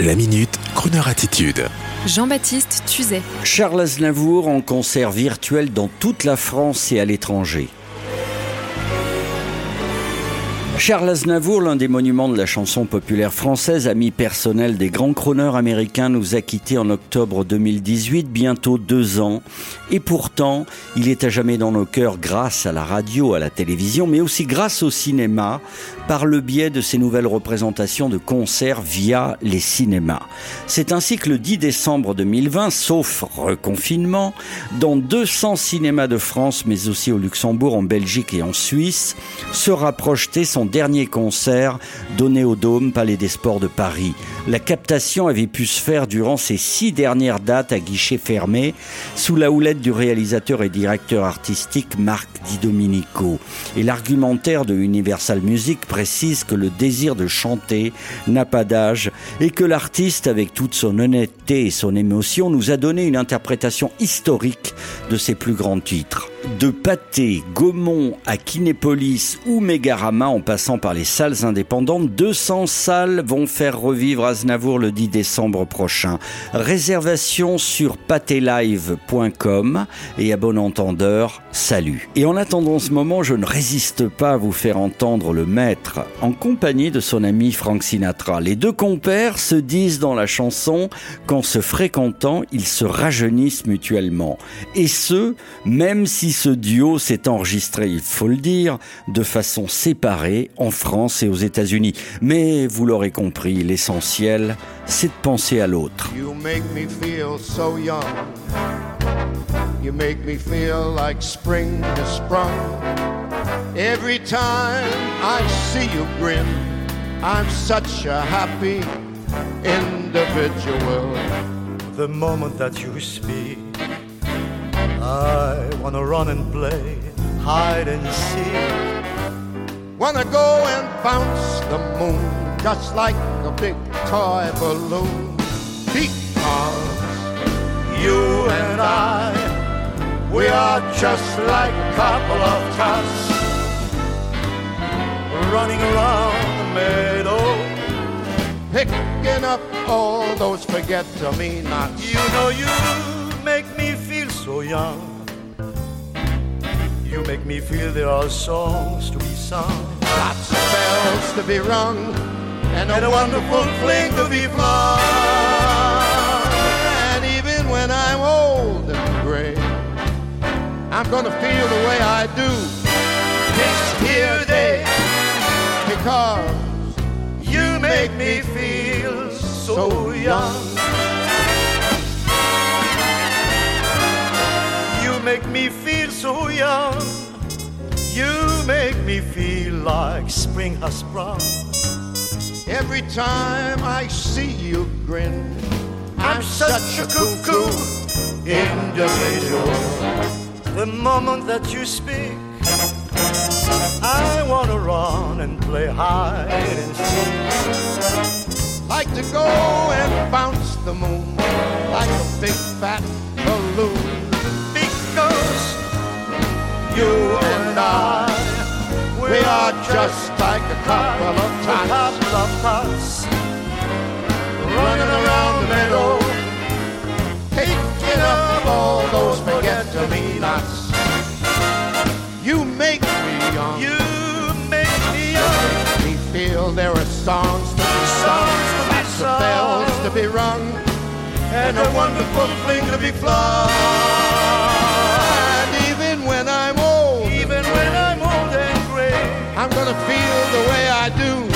La minute, Kroneur attitude. Jean-Baptiste Tuzet. Charles Aznavour en concert virtuel dans toute la France et à l'étranger. Charles Aznavour, l'un des monuments de la chanson populaire française, ami personnel des grands chroneurs américains, nous a quittés en octobre 2018, bientôt deux ans. Et pourtant, il est à jamais dans nos cœurs grâce à la radio, à la télévision, mais aussi grâce au cinéma, par le biais de ses nouvelles représentations de concerts via les cinémas. C'est ainsi que le 10 décembre 2020, sauf reconfinement, dans 200 cinémas de France, mais aussi au Luxembourg, en Belgique et en Suisse, sera projeté son dernier concert donné au Dôme Palais des Sports de Paris. La captation avait pu se faire durant ces six dernières dates à guichet fermé, sous la houlette du réalisateur et directeur artistique Marc Di Domenico. Et l'argumentaire de Universal Music précise que le désir de chanter n'a pas d'âge et que l'artiste, avec toute son honnêteté et son émotion, nous a donné une interprétation historique de ses plus grands titres. De Pâté, Gaumont à Kinépolis ou Mégarama en passant par les salles indépendantes, 200 salles vont faire revivre Aznavour le 10 décembre prochain. Réservation sur patélive.com et à bon entendeur, salut. Et en attendant ce moment, je ne résiste pas à vous faire entendre le maître en compagnie de son ami Frank Sinatra. Les deux compères se disent dans la chanson qu'en se fréquentant, ils se rajeunissent mutuellement. Et ce, même si ce duo s'est enregistré, il faut le dire, de façon séparée en France et aux États-Unis. Mais vous l'aurez compris, l'essentiel, c'est de penser à l'autre. You make me feel so young. You make me feel like spring has sprung. Every time I see you grin, I'm such a happy individual. The moment that you speak, I wanna run and play hide and seek. Wanna go and bounce the moon just like a big toy balloon. Because You and I, we are just like a couple of tots running around the meadow. picking up all those forget-to-me-nots. You know you make me feel so young. You make me feel there are songs to be sung. Lots of bells to be rung and a, And a wonderful fling to be flung. And even when I'm old and gray, I'm gonna feel the way I do this here day because You make me feel so young. Make me feel so young. You make me feel like spring has sprung. every time I see you grin, I'm such a cuckoo individual. The moment that you speak, I wanna run and play hide and seek. like to go and bounce the moon like a big fat balloon. Just like a couple of tots couple of tots running around the meadow, picking up all those forget-to-me-nots. You make me young. You make me young. me feel there are songs to be sung, Songs to be lots of bells to be rung, and a wonderful fling to be flung. Gonna feel the way I do